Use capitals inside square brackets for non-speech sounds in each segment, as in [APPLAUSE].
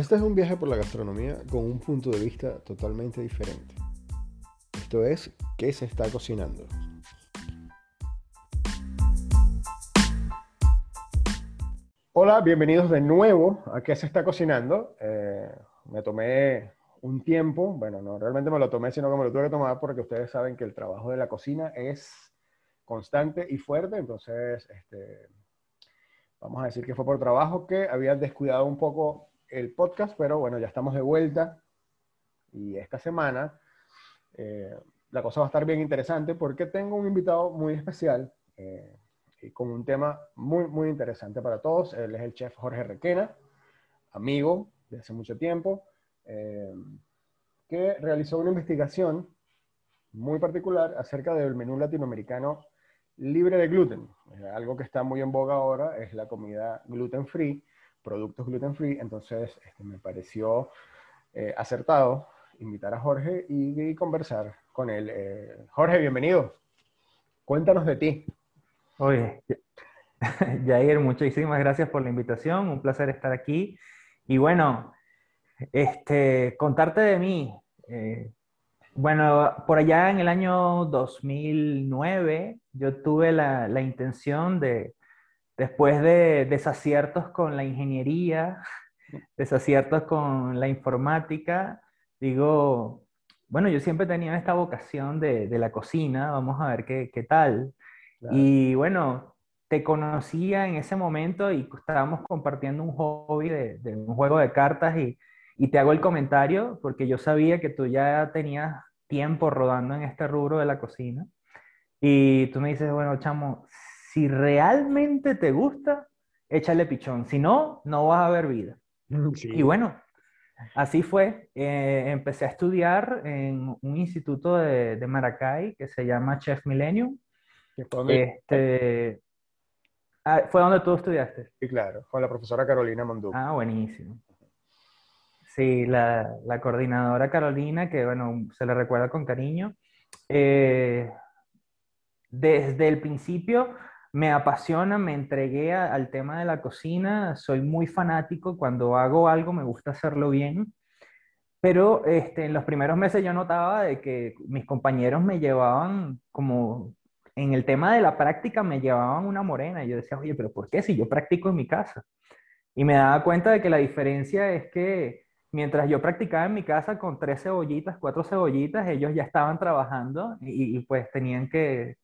Este es un viaje por la gastronomía con un punto de vista totalmente diferente. Esto es, ¿qué se está cocinando? Hola, bienvenidos de nuevo a ¿Qué se está cocinando? Eh, me tomé un tiempo, bueno, no realmente me lo tomé, sino que me lo tuve que tomar porque ustedes saben que el trabajo de la cocina es constante y fuerte, entonces este, vamos a decir que fue por trabajo que había descuidado un poco el podcast, pero bueno, ya estamos de vuelta y esta semana eh, la cosa va a estar bien interesante porque tengo un invitado muy especial eh, y con un tema muy, muy interesante para todos. Él es el chef Jorge Requena, amigo de hace mucho tiempo, eh, que realizó una investigación muy particular acerca del menú latinoamericano libre de gluten. Algo que está muy en boga ahora es la comida gluten free productos gluten free, entonces este, me pareció eh, acertado invitar a Jorge y, conversar con él. Eh, Jorge, bienvenido. Cuéntanos de ti. Oye, [LAUGHS] Jair, muchísimas gracias por la invitación, un placer estar aquí. Y bueno, este, contarte de mí. Eh, bueno, por allá en el año 2009 yo tuve la, la intención de, después de desaciertos con la ingeniería, [LAUGHS] desaciertos con la informática, digo, bueno, yo siempre tenía esta vocación de, la cocina, vamos a ver qué, tal. Y bueno, te conocía en ese momento y estábamos compartiendo un hobby de, un juego de cartas y, y, te hago el comentario porque yo sabía que tú ya tenías tiempo rodando en este rubro de la cocina. Y tú me dices, bueno, chamo, si realmente te gusta, échale pichón. Si no, no vas a ver vida. [LAUGHS] Y bueno, así fue. Eh, empecé a estudiar en un instituto de, de, Maracay que se llama Chef Millennium. Este, ah, ¿Fue donde tú estudiaste? Sí, claro, con la profesora Carolina Mondú. Ah, buenísimo. Sí, la, la, coordinadora Carolina, que bueno, se le recuerda con cariño. Eh, desde el principio me apasiona, me entregué al tema de la cocina, soy muy fanático, cuando hago algo me gusta hacerlo bien, pero este, en los primeros meses yo notaba de que mis compañeros me llevaban como en el tema de la práctica me llevaban una morena y yo decía, oye, pero ¿por qué si yo practico en mi casa? Y me daba cuenta de que la diferencia es que mientras yo practicaba en mi casa con tres cebollitas, cuatro cebollitas, ellos ya estaban trabajando y pues tenían que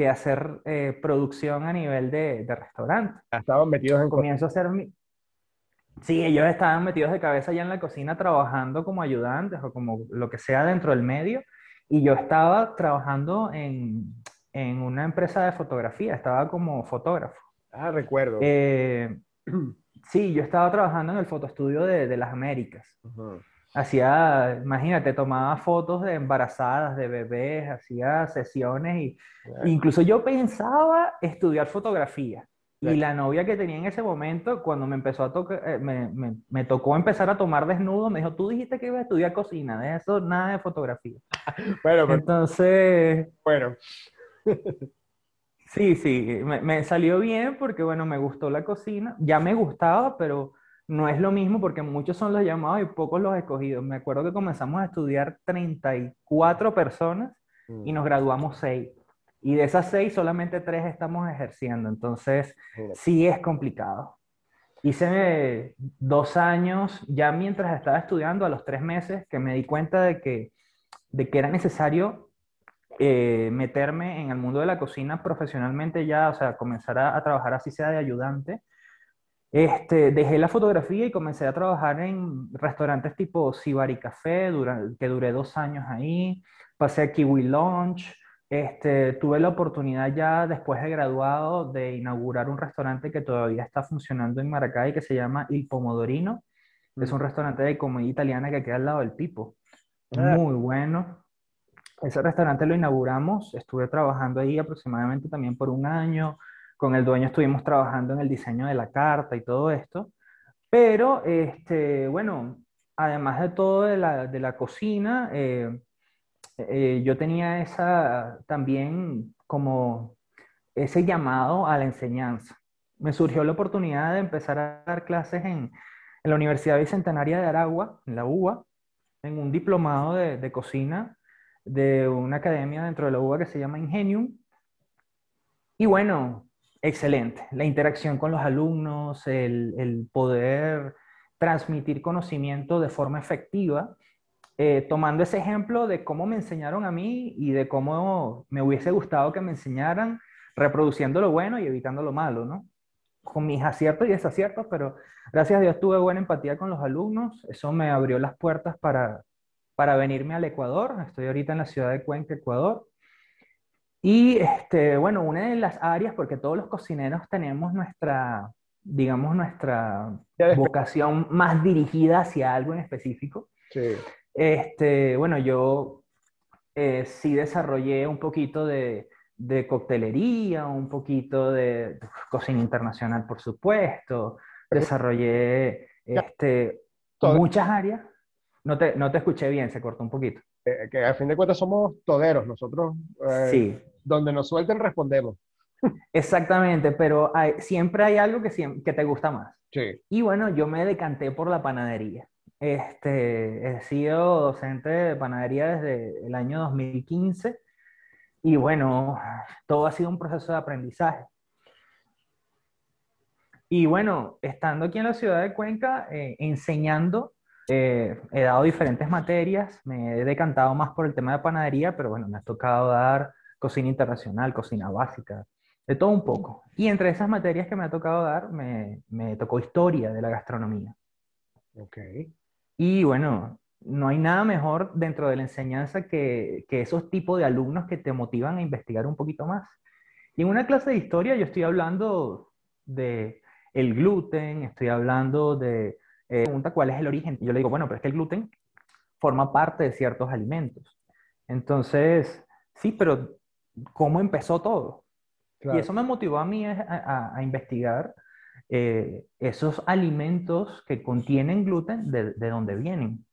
que hacer eh, producción a nivel de, de restaurante. Estaban metidos en... Comienzo a hacer mi... Sí, ellos estaban metidos de cabeza ya en la cocina trabajando como ayudantes o como lo que sea dentro del medio. Y yo estaba trabajando en, en una empresa de fotografía, estaba como fotógrafo. Ah, recuerdo. Eh, [CLEARS THROAT] sí, yo estaba trabajando en el fotoestudio de, de las Américas. Hacía, imagínate, tomaba fotos de embarazadas, de bebés, hacía sesiones y incluso yo pensaba estudiar fotografía. Y la novia que tenía en ese momento, cuando me empezó a tocar, eh, me, me, me, tocó empezar a tomar desnudo, me dijo, tú dijiste que ibas a estudiar cocina, de eso nada de fotografía. [LAUGHS] bueno, entonces... Bueno. [LAUGHS] sí, sí, me, me, salió bien porque, bueno, me gustó la cocina, ya me gustaba, pero no es lo mismo porque muchos son los llamados y pocos los escogidos. Me acuerdo que comenzamos a estudiar 34 personas y nos mm. graduamos 6. Y de esas 6 solamente 3 estamos ejerciendo. Entonces, sí es complicado. Hice dos años, ya mientras estaba estudiando, a los tres meses, que me di cuenta de que, de que era necesario eh, meterme en el mundo de la cocina profesionalmente ya, o sea, comenzar a, a trabajar así sea de ayudante este, dejé la fotografía y comencé a trabajar en restaurantes tipo Sibari Café, que duré dos años ahí. Pasé a Kiwi Lunch. Este, tuve la oportunidad ya después de graduado de inaugurar un restaurante que todavía está funcionando en Maracay que se llama Il Pomodorino. Es un mm. restaurante de comida italiana que queda al lado del Pipo. Ah. Muy bueno. Ese restaurante lo inauguramos. Estuve trabajando ahí aproximadamente también por un año con el dueño estuvimos trabajando en el diseño de la carta y todo esto. Pero, este, bueno, además de todo de la, de la cocina, eh, eh, yo tenía esa también como ese llamado a la enseñanza. Me surgió la oportunidad de empezar a dar clases en, en la Universidad Bicentenaria de Aragua, en la UBA, en un diplomado de, de cocina de una academia dentro de la UBA que se llama Ingenium. Y bueno, excelente. La interacción con los alumnos, el, poder transmitir conocimiento de forma efectiva, eh, tomando ese ejemplo de cómo me enseñaron a mí y de cómo me hubiese gustado que me enseñaran, reproduciendo lo bueno y evitando lo malo, ¿no? Con mis aciertos y desaciertos, pero gracias a Dios tuve buena empatía con los alumnos, eso me abrió las puertas para, para venirme al Ecuador, estoy ahorita en la ciudad de Cuenca, Ecuador, y este, bueno, una de las áreas, porque todos los cocineros tenemos nuestra, digamos, nuestra vocación más dirigida hacia algo en específico. Sí. Este, bueno, yo eh, sí desarrollé un poquito de, de, coctelería, un poquito de, cocina internacional, por supuesto. Desarrollé este, muchas áreas. No te, no te escuché bien, se cortó un poquito. Eh, que a fin de cuentas somos toderos, nosotros. Eh, sí. Donde nos suelten respondemos. Exactamente, pero hay, siempre hay algo que, que te gusta más. Sí. Y bueno, yo me decanté por la panadería. Este, he sido docente de panadería desde el año 2015 y bueno, todo ha sido un proceso de aprendizaje. Y bueno, estando aquí en la ciudad de Cuenca, eh, enseñando, eh, he dado diferentes materias, me he decantado más por el tema de panadería, pero bueno, me ha tocado dar cocina internacional, cocina básica, de todo un poco. Y entre esas materias que me ha tocado dar, me, me tocó historia de la gastronomía. Ok. Y bueno, no hay nada mejor dentro de la enseñanza que, que esos tipos de alumnos que te motivan a investigar un poquito más. Y en una clase de historia yo estoy hablando de el gluten, estoy hablando de, eh, pregunta cuál es el origen. Y yo le digo, bueno, pero es que el gluten forma parte de ciertos alimentos. Entonces, sí, pero ¿cómo empezó todo? Y eso me motivó a mí a, a, a investigar eh, esos alimentos que contienen gluten, ¿de, de dónde vienen?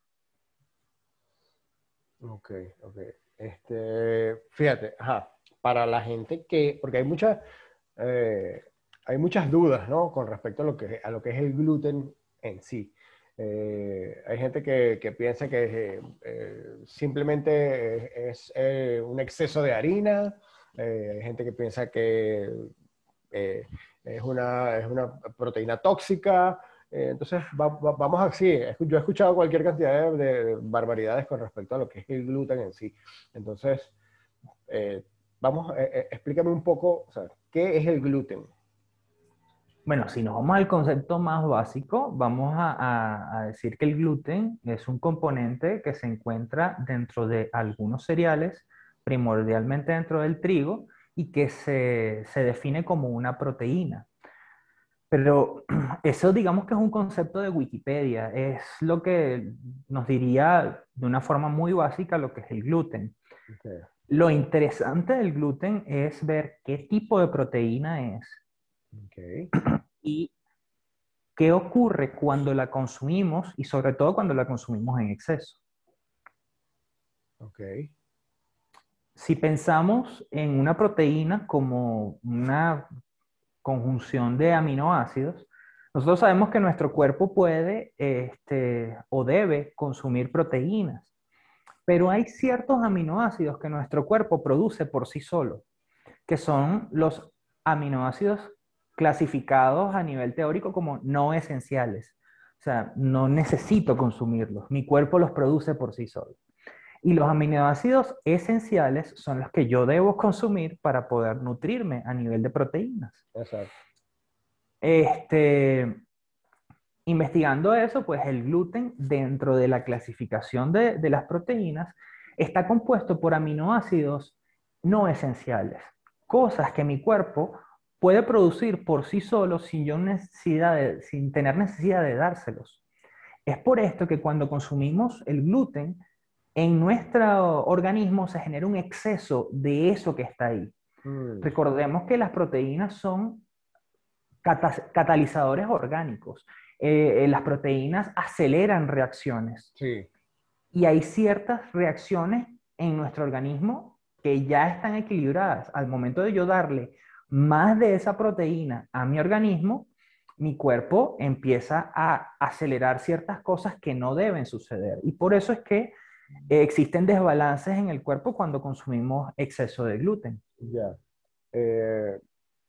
Ok, ok. Este, fíjate, ajá, para la gente que, porque hay muchas, eh, hay muchas dudas, ¿no? Con respecto a lo que, a lo que es el gluten en sí. Eh, hay gente que, piensa que eh, simplemente es, es un exceso de harina, hay gente que piensa que es una, proteína tóxica. Eh, entonces, vamos así. Yo he escuchado cualquier cantidad de, barbaridades con respecto a lo que es el gluten en sí. Entonces, eh, vamos, eh, explícame un poco, ¿qué es el gluten? Bueno, si nos vamos al concepto más básico, vamos a, a, decir que el gluten es un componente que se encuentra dentro de algunos cereales, primordialmente dentro del trigo, y que se, se define como una proteína. Pero [CLEARS THROAT] eso digamos que es un concepto de Wikipedia, es lo que nos diría de una forma muy básica lo que es el gluten. Okay. Lo interesante del gluten es ver qué tipo de proteína es okay. y qué ocurre cuando la consumimos y sobre todo cuando la consumimos en exceso. Okay si pensamos en una proteína como una conjunción de aminoácidos, nosotros sabemos que nuestro cuerpo puede este, o debe consumir proteínas, pero hay ciertos aminoácidos que nuestro cuerpo produce por sí solo, que son los aminoácidos clasificados a nivel teórico como no esenciales. O sea, no necesito consumirlos, mi cuerpo los produce por sí solo. Y los aminoácidos esenciales son los que yo debo consumir para poder nutrirme a nivel de proteínas. Exacto. Este, investigando eso, pues el gluten dentro de la clasificación de, de las proteínas está compuesto por aminoácidos no esenciales, cosas que mi cuerpo puede producir por sí solo sin, yo necesidad de, sin tener necesidad de dárselos. Es por esto que cuando consumimos el gluten, en nuestro organismo se genera un exceso de eso que está ahí. Mm. Recordemos que las proteínas son catalizadores orgánicos. Eh, eh, las proteínas aceleran reacciones. Sí. Y hay ciertas reacciones en nuestro organismo que ya están equilibradas. Al momento de yo darle más de esa proteína a mi organismo, mi cuerpo empieza a acelerar ciertas cosas que no deben suceder. Y por eso es que existen desbalances en el cuerpo cuando consumimos exceso de gluten. Ya. Eh,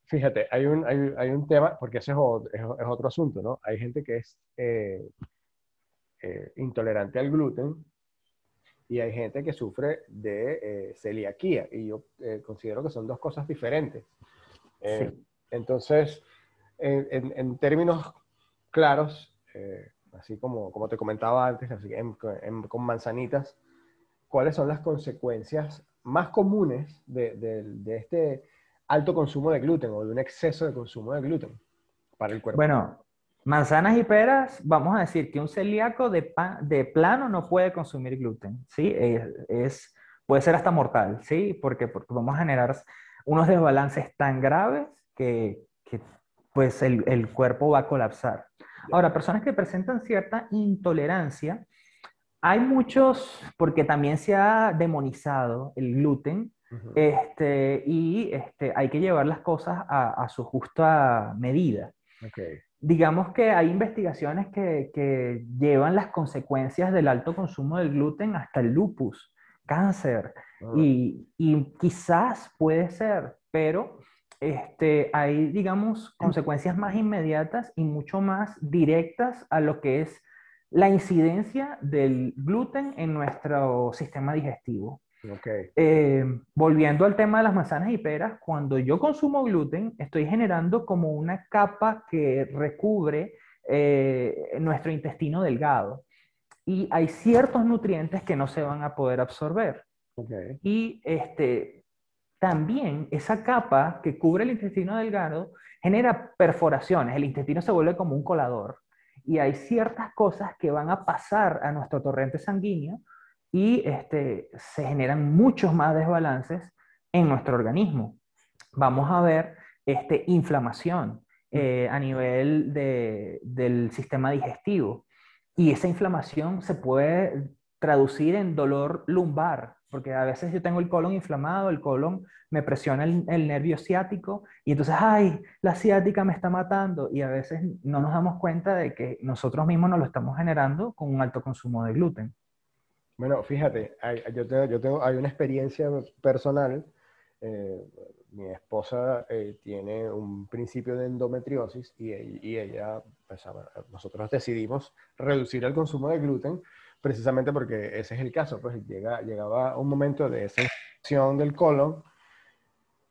fíjate, hay un, hay, hay, un tema, porque ese es, otro asunto, ¿no? Hay gente que es eh, eh, intolerante al gluten y hay gente que sufre de celiaquía, y yo considero que son dos cosas diferentes. Entonces, en, en, términos claros, así como, como te comentaba antes, así, con manzanitas, ¿cuáles son las consecuencias más comunes de, de, este alto consumo de gluten o de un exceso de consumo de gluten para el cuerpo? Bueno, manzanas y peras, vamos a decir que un celíaco de, de plano no puede consumir gluten, ¿sí? Es, puede ser hasta mortal, ¿sí? Porque, porque vamos a generar unos desbalances tan graves que, que pues el, el, cuerpo va a colapsar. Ahora, personas que presentan cierta intolerancia, hay muchos, porque también se ha demonizado el gluten, este, y este, hay que llevar las cosas a, su justa medida. Digamos que hay investigaciones que, que, llevan las consecuencias del alto consumo del gluten hasta el lupus, cáncer, ah. y, y, quizás puede ser, pero este, hay, digamos, consecuencias más inmediatas y mucho más directas a lo que es la incidencia del gluten en nuestro sistema digestivo. Eh, volviendo al tema de las manzanas y peras, cuando yo consumo gluten, estoy generando como una capa que recubre eh, nuestro intestino delgado. Y hay ciertos nutrientes que no se van a poder absorber. Y este, también esa capa que cubre el intestino delgado genera perforaciones. El intestino se vuelve como un colador. Y hay ciertas cosas que van a pasar a nuestro torrente sanguíneo y este, se generan muchos más desbalances en nuestro organismo. Vamos a ver este, inflamación eh, a nivel del sistema digestivo. Y esa inflamación se puede traducir en dolor lumbar, porque a veces yo tengo el colon inflamado, el colon me presiona el, nervio ciático y entonces, ay, la ciática me está matando y a veces no nos damos cuenta de que nosotros mismos nos lo estamos generando con un alto consumo de gluten. Bueno, fíjate, yo, tengo, yo tengo, hay una experiencia personal. Eh, mi esposa eh, tiene un principio de endometriosis y, y ella, pues, nosotros decidimos reducir el consumo de gluten precisamente porque ese es el caso, pues llega, llegaba un momento de esa infección del colon,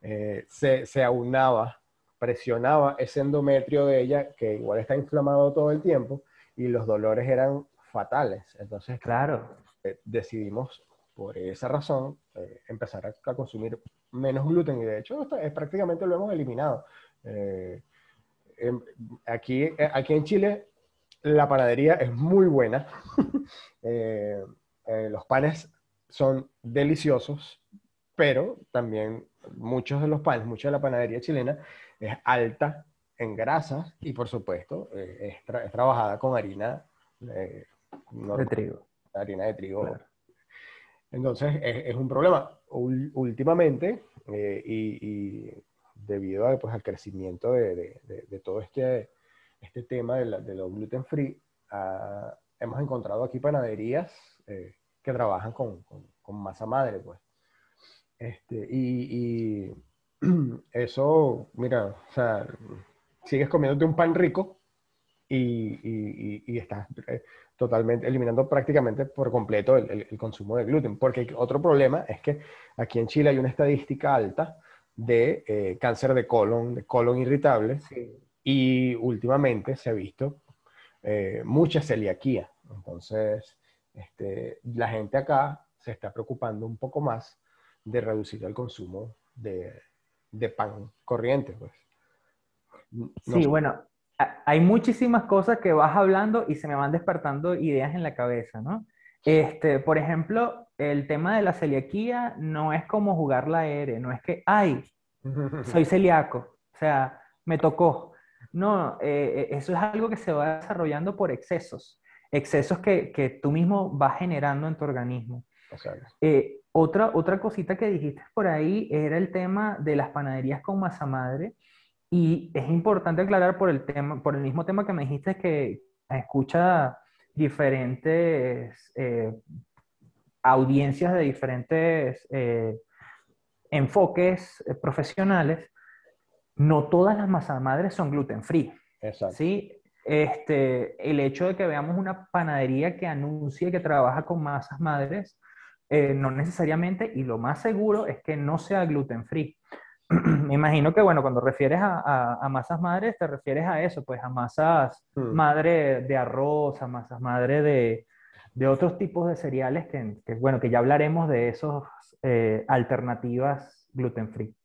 eh, se, se aunaba, presionaba ese endometrio de ella, que igual está inflamado todo el tiempo, y los dolores eran fatales. Entonces, claro, eh, decidimos por esa razón eh, empezar a, consumir menos gluten, y de hecho es, prácticamente lo hemos eliminado. Em, aquí, aquí en Chile la panadería es muy buena. [LAUGHS] Eh, eh, los panes son deliciosos, pero también muchos de los panes, mucha de la panadería chilena es alta en grasas y por supuesto eh, es, trabajada con harina de trigo. Harina de trigo. Entonces es, un problema. últimamente, y, debido pues, al crecimiento de, de todo este este tema de, la, lo gluten free, ah, hemos encontrado aquí panaderías eh, que trabajan con, masa madre, pues. Este, y, y, [CLEARS THROAT] eso, mira, o sea, sigues comiéndote un pan rico y, y, y estás eh, totalmente eliminando prácticamente por completo el, el, consumo de gluten. Porque otro problema es que aquí en Chile hay una estadística alta de eh, cáncer de colon, de colon irritable, sí. Y últimamente se ha visto eh, mucha celiaquía. Entonces, este, la gente acá se está preocupando un poco más de reducir el consumo de, de pan corriente. Pues. sí, bueno, hay muchísimas cosas que vas hablando y se me van despertando ideas en la cabeza, ¿no? Este, por ejemplo, el tema de la celiaquía no es como jugar la R, no es que, ay, soy [LAUGHS] celíaco, o sea, me tocó. No, eh, eh, eso es algo que se va desarrollando por excesos, excesos que, que tú mismo vas generando en tu organismo. Eh, otra, otra cosita que dijiste por ahí era el tema de las panaderías con masa madre. Y es importante aclarar por el tema, por el mismo tema que me dijiste que escucha diferentes eh, audiencias de diferentes eh, enfoques eh, profesionales, no todas las masas madres son gluten free. Exacto. ¿sí? Este, el hecho de que veamos una panadería que anuncie que trabaja con masas madres, eh, no necesariamente, y lo más seguro es que no sea gluten free. [CLEARS THROAT] Me imagino que, bueno, cuando refieres a, a, masas madres, te refieres a eso, pues a masas hmm. madre de arroz, a masas madre de, de otros tipos de cereales que, que, bueno, que ya hablaremos de esos eh, alternativas gluten free.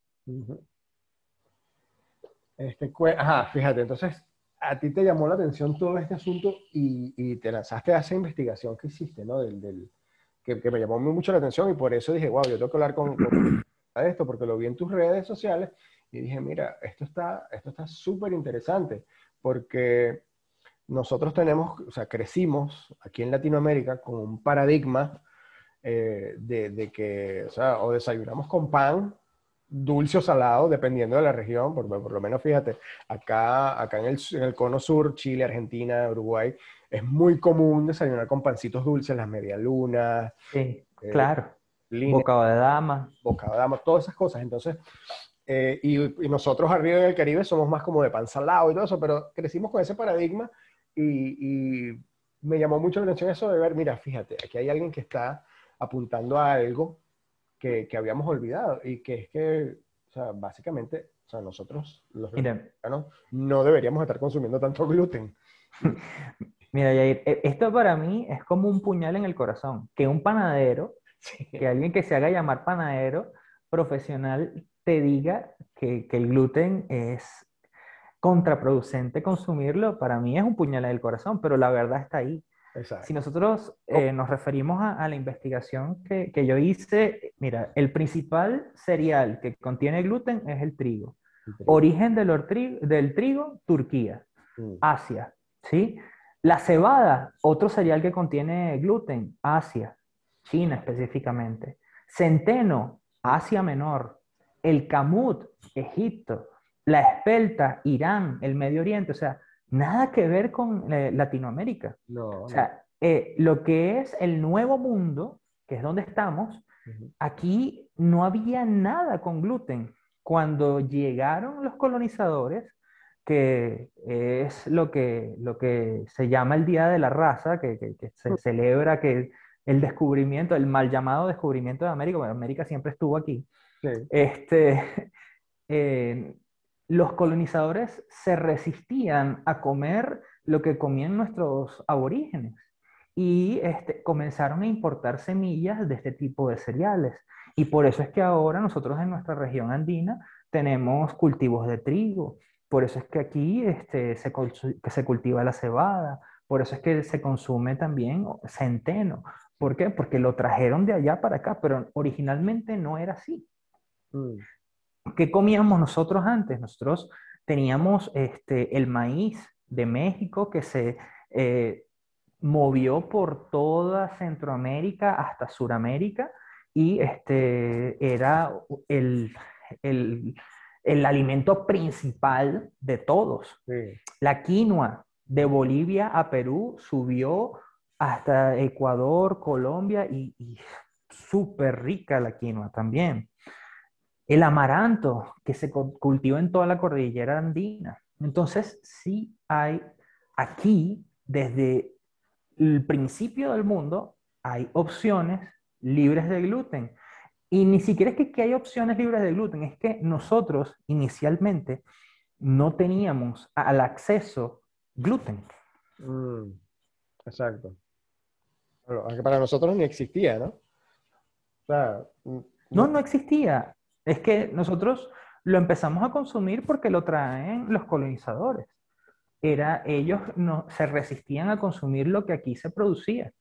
Este, ajá, fíjate, entonces a ti te llamó la atención todo este asunto y, y te lanzaste a esa investigación que hiciste, ¿no? Del, del que, que, me llamó mucho la atención y por eso dije, wow, yo tengo que hablar con, con esto, porque lo vi en tus redes sociales y dije, mira, esto está esto está súper interesante, porque nosotros tenemos, o sea, crecimos aquí en Latinoamérica con un paradigma eh, de, de, que, o sea, o desayunamos con pan, dulce o salado, dependiendo de la región, por, por lo menos fíjate, acá, acá en el, en el, cono sur, Chile, Argentina, Uruguay, es muy común desayunar con pancitos dulces, las medialunas. Sí, eh, claro. Bocado de dama. Bocado de dama, todas esas cosas. Entonces, eh, y, y, nosotros arriba en el Caribe somos más como de pan salado y todo eso, pero crecimos con ese paradigma y, y me llamó mucho la atención eso de ver, mira, fíjate, aquí hay alguien que está apuntando a algo que, que, habíamos olvidado y que es que, o sea, básicamente, o sea, nosotros los mexicanos no deberíamos estar consumiendo tanto gluten. [LAUGHS] Mira, Yair, e, esto para mí es como un puñal en el corazón, que un panadero, que alguien que se haga llamar panadero profesional te diga que, que el gluten es contraproducente consumirlo, para mí es un puñal en el corazón, pero la verdad está ahí. Si nosotros eh, nos referimos a, la investigación que, que, yo hice, mira, el principal cereal que contiene gluten es el trigo. Origen del, trigo, del trigo, Turquía, mm. Asia, ¿sí? La cebada, otro cereal que contiene gluten, Asia, China específicamente. Centeno, Asia Menor. El camut, Egipto. La espelta, Irán, el Medio Oriente. O sea, nada que ver con eh, Latinoamérica. No, o sea, eh, lo que es el nuevo mundo, que es donde estamos, aquí no había nada con gluten. Cuando llegaron los colonizadores, que es lo que, lo que se llama el Día de la Raza, que, que, se mm. celebra que el descubrimiento, el mal llamado descubrimiento de América, bueno, América siempre estuvo aquí, sí. este, [LAUGHS] eh, los colonizadores se resistían a comer lo que comían nuestros aborígenes y este, comenzaron a importar semillas de este tipo de cereales. Y por eso es que ahora nosotros en nuestra región andina tenemos cultivos de trigo, por eso es que aquí este, se, que se cultiva la cebada, por eso es que se consume también centeno. ¿Por qué? Porque lo trajeron de allá para acá, pero originalmente no era así. Mm. ¿Qué comíamos nosotros antes? Nosotros teníamos este, el maíz de México que se eh, movió por toda Centroamérica hasta Suramérica y este, era el, el, el alimento principal de todos. La quinoa de Bolivia a Perú subió hasta Ecuador, Colombia y, y súper rica la quinoa también el amaranto que se cultiva en toda la cordillera andina. Entonces, sí hay aquí, desde el principio del mundo, hay opciones libres de gluten. Y ni siquiera es que, hay opciones libres de gluten, es que nosotros inicialmente no teníamos al acceso gluten. Mm, exacto. Aunque para nosotros ni existía, ¿no? no, no existía. Es que nosotros lo empezamos a consumir porque lo traen los colonizadores. Era, ellos no, se resistían a consumir lo que aquí se producía.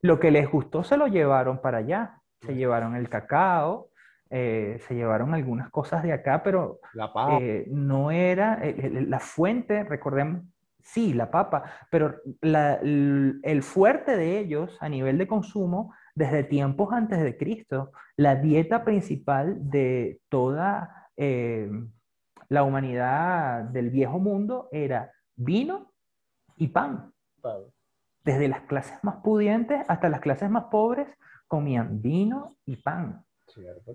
Lo que les gustó se lo llevaron para allá. Se llevaron el cacao, eh, se llevaron algunas cosas de acá, pero la. Eh, no era la fuente, recordemos, sí, la papa, pero el fuerte de ellos a nivel de consumo desde tiempos antes de Cristo, la dieta principal de toda, eh, la humanidad del viejo mundo era vino y pan. Desde las clases más pudientes hasta las clases más pobres comían vino y pan.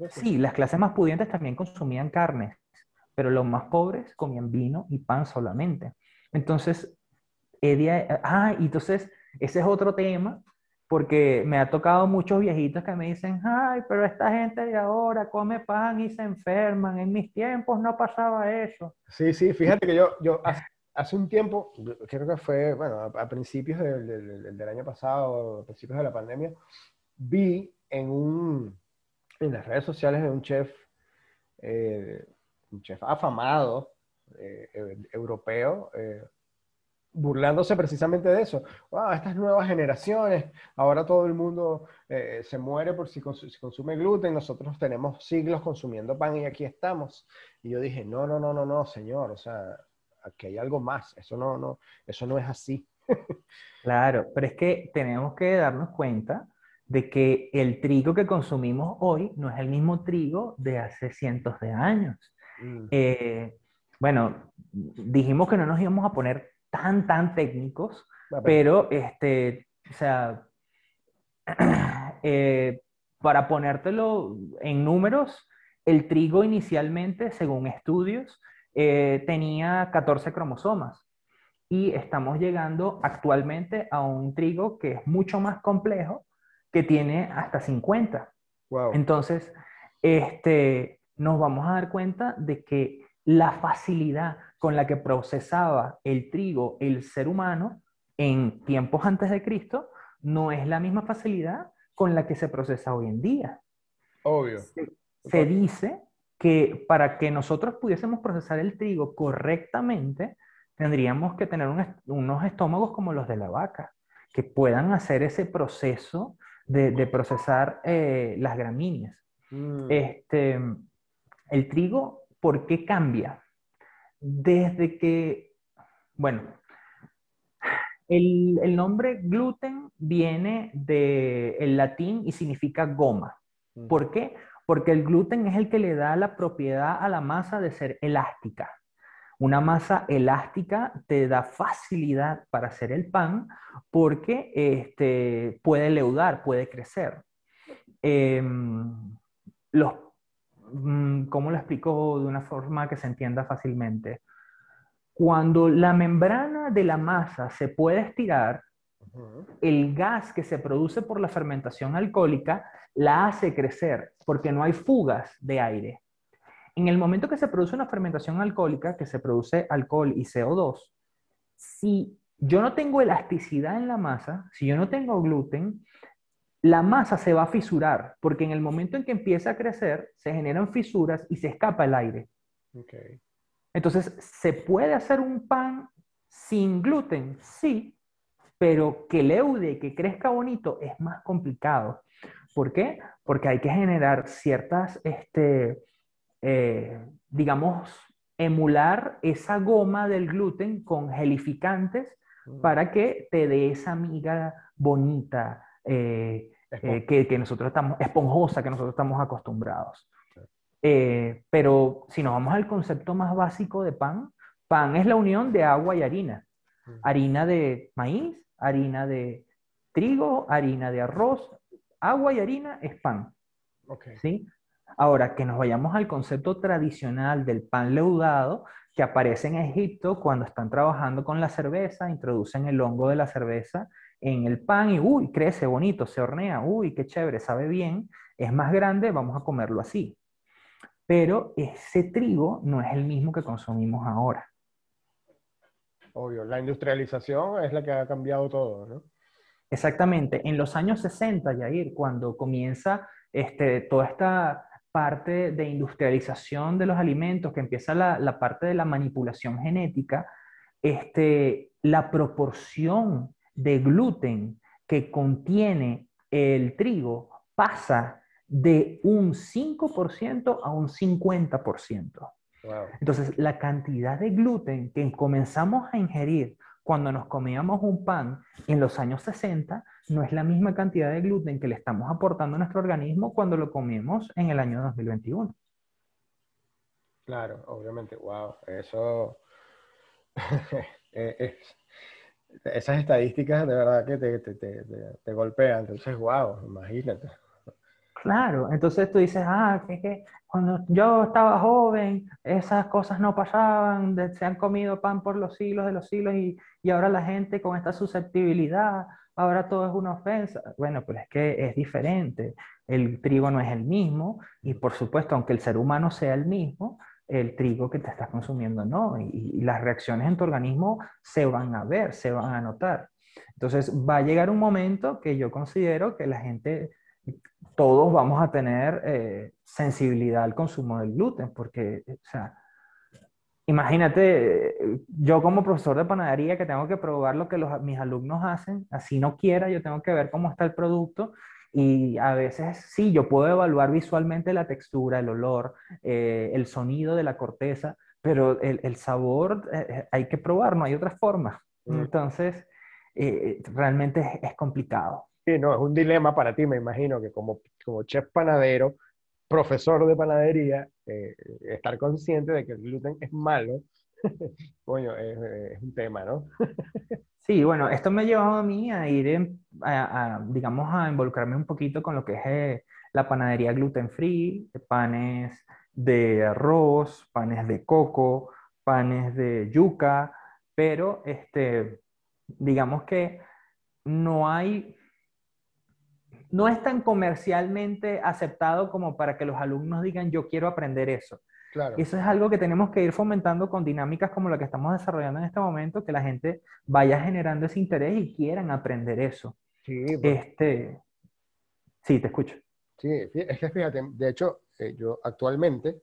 Sí, las clases más pudientes también consumían carnes, pero los más pobres comían vino y pan solamente. Entonces, Edia, ah, entonces ese es otro tema, porque me ha tocado muchos viejitos que me dicen, ay, pero esta gente de ahora come pan y se enferman, en mis tiempos no pasaba eso. Sí, sí, fíjate que yo, yo [LAUGHS] hace, un tiempo, creo que fue, bueno, a, principios del, del año pasado, a principios de la pandemia, vi en un, en las redes sociales de un chef, eh, un chef afamado, eh, europeo, eh, burlándose precisamente de eso. estas nuevas generaciones, ahora todo el mundo se muere por si, consume gluten, nosotros tenemos siglos consumiendo pan y aquí estamos. Y yo dije, no, no, no, no, no, señor, o sea, aquí hay algo más, eso no, no, eso no es así. [LAUGHS] claro, pero es que tenemos que darnos cuenta de que el trigo que consumimos hoy no es el mismo trigo de hace cientos de años. Mm. Eh, bueno, dijimos que no nos íbamos a poner tan, tan técnicos, pero, este, o sea, [CLEARS THROAT] eh, para ponértelo en números, el trigo inicialmente, según estudios, eh, tenía 14 cromosomas y estamos llegando actualmente a un trigo que es mucho más complejo que tiene hasta 50. Entonces, este, nos vamos a dar cuenta de que la facilidad con la que procesaba el trigo el ser humano en tiempos antes de Cristo no es la misma facilidad con la que se procesa hoy en día. Obvio. Se, dice que para que nosotros pudiésemos procesar el trigo correctamente, tendríamos que tener unos estómagos como los de la vaca, que puedan hacer ese proceso de, procesar eh, las gramíneas. Mm. Este, el trigo, ¿por qué cambia? Desde que, bueno, el, nombre gluten viene del latín y significa goma. Mm. ¿Por qué? Porque el gluten es el que le da la propiedad a la masa de ser elástica. Una masa elástica te da facilidad para hacer el pan porque este, puede leudar, puede crecer. Em, los, ¿Cómo lo explico de una forma que se entienda fácilmente? Cuando la membrana de la masa se puede estirar, el gas que se produce por la fermentación alcohólica la hace crecer porque no hay fugas de aire. En el momento que se produce una fermentación alcohólica, que se produce alcohol y CO2, si yo no tengo elasticidad en la masa, si yo no tengo gluten, la masa se va a fisurar, porque en el momento en que empieza a crecer, se generan fisuras y se escapa el aire. Entonces, ¿se puede hacer un pan sin gluten? Sí, pero que leude y que crezca bonito es más complicado. ¿Por qué? Porque hay que generar ciertas este, eh, digamos, emular esa goma del gluten con gelificantes mm. para que te dé esa miga bonita eh, eh, que, nosotros estamos, esponjosa que nosotros estamos acostumbrados. pero si nos vamos al concepto más básico de pan, pan es la unión de agua y harina. Harina de maíz, harina de trigo, harina de arroz, agua y harina es pan. ¿sí? Ahora, que nos vayamos al concepto tradicional del pan leudado, que aparece en Egipto cuando están trabajando con la cerveza, introducen el hongo de la cerveza en el pan y, uy, crece bonito, se hornea, uy, qué chévere, sabe bien, es más grande, vamos a comerlo así. Pero ese trigo no es el mismo que consumimos ahora. Obvio, la industrialización es la que ha cambiado todo, ¿no? Exactamente. En los años 60, Yair, cuando comienza este, toda esta parte de industrialización de los alimentos, que empieza la, parte de la manipulación genética, este, la proporción de gluten que contiene el trigo pasa de un 5% a un 50%. Entonces, la cantidad de gluten que comenzamos a ingerir cuando nos comíamos un pan en los años 60 no es la misma cantidad de gluten que le estamos aportando a nuestro organismo cuando lo comemos en el año 2021. Claro, obviamente, wow, eso [LAUGHS] es, esas estadísticas de verdad que te, te, te, te golpean, entonces, wow, imagínate. Claro, entonces tú dices, ah, que, que cuando yo estaba joven, esas cosas no pasaban, se han comido pan por los siglos de los siglos y, y ahora la gente con esta susceptibilidad, ahora todo es una ofensa. Bueno, pues es que es diferente. El trigo no es el mismo y por supuesto, aunque el ser humano sea el mismo, el trigo que te estás consumiendo no. Y, las reacciones en tu organismo se van a ver, se van a notar. Entonces va a llegar un momento que yo considero que la gente todos vamos a tener eh, sensibilidad al consumo del gluten, porque, o sea, imagínate, yo como profesor de panadería que tengo que probar lo que mis alumnos hacen, así no quiera, yo tengo que ver cómo está el producto y a veces sí, yo puedo evaluar visualmente la textura, el olor, eh, el sonido de la corteza, pero el, el sabor eh, hay que probar, no hay otra forma. Mm. Entonces, realmente es, es complicado. Sí, no, es un dilema para ti, me imagino, que como, como chef panadero, profesor de panadería, eh, estar consciente de que el gluten es malo, [LAUGHS] coño, es, un tema, ¿no? [LAUGHS] sí, bueno, esto me ha llevado a mí a ir, a, digamos, a involucrarme un poquito con lo que es eh, la panadería gluten free, panes de arroz, panes de coco, panes de yuca, pero este, digamos que no hay no es tan comercialmente aceptado como para que los alumnos digan yo quiero aprender eso. Claro. Eso es algo que tenemos que ir fomentando con dinámicas como la que estamos desarrollando en este momento, que la gente vaya generando ese interés y quieran aprender eso. Sí, este, sí te escucho. Sí, es que fíjate, de hecho, eh, yo actualmente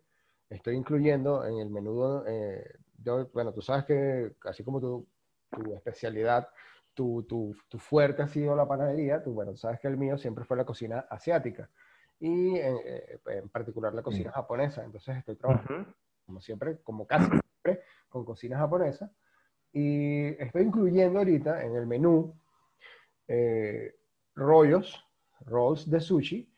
estoy incluyendo en el menú, eh, yo, bueno, tú sabes que así como tu, tu especialidad tu, tu, tu, fuerte ha sido la panadería, tú, bueno, sabes que el mío siempre fue la cocina asiática y en, eh, en particular la cocina japonesa. Entonces estoy trabajando, como siempre, como casi siempre, con cocina japonesa. Y estoy incluyendo ahorita en el menú eh, rollos, rolls de sushi,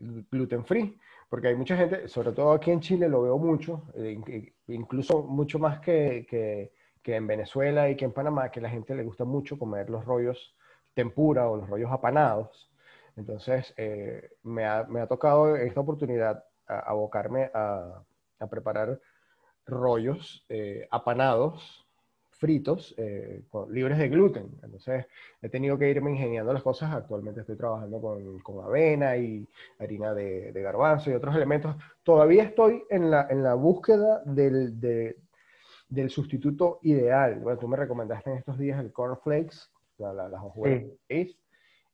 gluten free, porque hay mucha gente, sobre todo aquí en Chile lo veo mucho, eh, incluso mucho más que, que que en Venezuela y que en Panamá, que la gente le gusta mucho comer los rollos tempura o los rollos apanados. Entonces, eh, me, ha, me, ha, tocado esta oportunidad abocarme a, a, preparar rollos eh, apanados, fritos, eh, libres de gluten. Entonces, he tenido que irme ingeniando las cosas. Actualmente estoy trabajando con, con avena y harina de, de, garbanzo y otros elementos. Todavía estoy en la, en la búsqueda del, de, del sustituto ideal. Bueno, tú me recomendaste en estos días el cornflakes, la, la, las hojuelas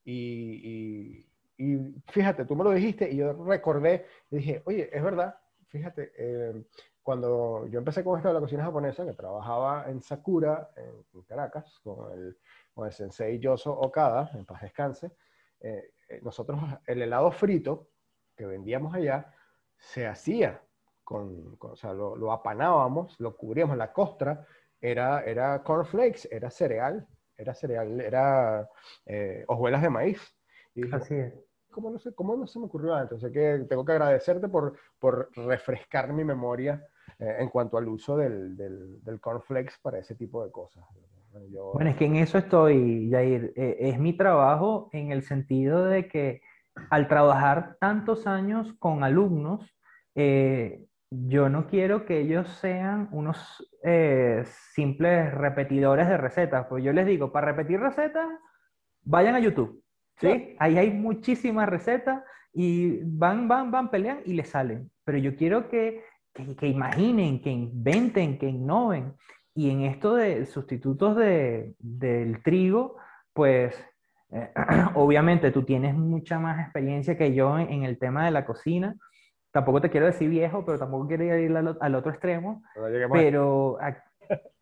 y, y, fíjate, tú me lo dijiste y yo recordé y dije, oye, es verdad, fíjate, eh, cuando yo empecé con esto de la cocina japonesa, que trabajaba en Sakura, en, Caracas, con el, con el sensei Yoso Okada, en paz descanse, eh, eh, nosotros el helado frito que vendíamos allá se hacía con, o sea, lo, apanábamos, lo cubríamos, la costra era, era cornflakes, era cereal, era cereal, era eh, hojuelas de maíz. Y Así es. ¿cómo no, sé, ¿Cómo no se me ocurrió antes? O que tengo que agradecerte por, por refrescar mi memoria eh, en cuanto al uso del, del, del, cornflakes para ese tipo de cosas. Bueno, es que en eso estoy, Jair. Eh, es mi trabajo en el sentido de que al trabajar tantos años con alumnos, eh, yo no quiero que ellos sean unos eh, simples repetidores de recetas, pues yo les digo, para repetir recetas, vayan a YouTube, ¿sí? Ahí hay muchísimas recetas y van, van, van, pelean y les salen. Pero yo quiero que, que, imaginen, que inventen, que innoven. Y en esto de sustitutos de, del trigo, pues eh, [CLEARS THROAT] obviamente tú tienes mucha más experiencia que yo en el tema de la cocina tampoco te quiero decir viejo, pero tampoco quiero ir al, otro extremo. Pero,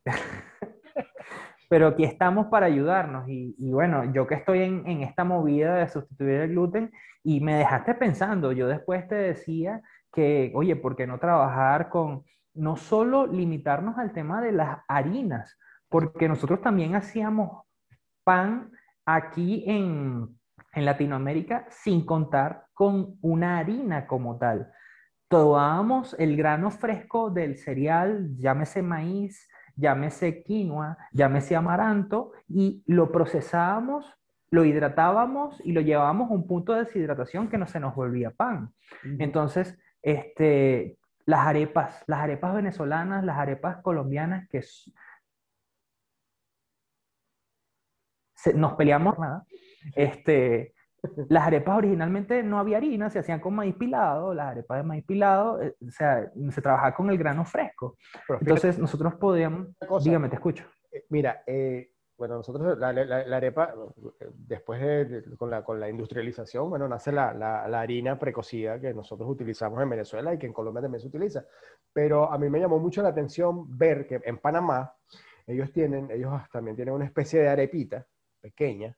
[LAUGHS] pero, aquí estamos para ayudarnos. Y, bueno, yo que estoy en, en, esta movida de sustituir el gluten, y me dejaste pensando, yo después te decía que, oye, ¿por qué no trabajar con, no solo limitarnos al tema de las harinas, porque nosotros también hacíamos pan aquí en, en Latinoamérica sin contar con una harina como tal. Tomábamos el grano fresco del cereal, llámese maíz, llámese quinoa, llámese amaranto, y lo procesábamos, lo hidratábamos y lo llevábamos a un punto de deshidratación que no se nos volvía pan. Entonces, este, las arepas, las arepas venezolanas, las arepas colombianas, que nos peleamos nada, este, las arepas originalmente no había harina, se hacían con maíz pilado, las arepas de maíz pilado, eh, o sea, se trabajaba con el grano fresco. Entonces nosotros podíamos, dígame, te escucho. Eh, mira, eh, bueno, nosotros la, la, arepa, después de, con, la, con la industrialización, bueno, nace la, la, harina precocida que nosotros utilizamos en Venezuela y que en Colombia también se utiliza. Pero a mí me llamó mucho la atención ver que en Panamá ellos tienen, ellos también tienen una especie de arepita pequeña.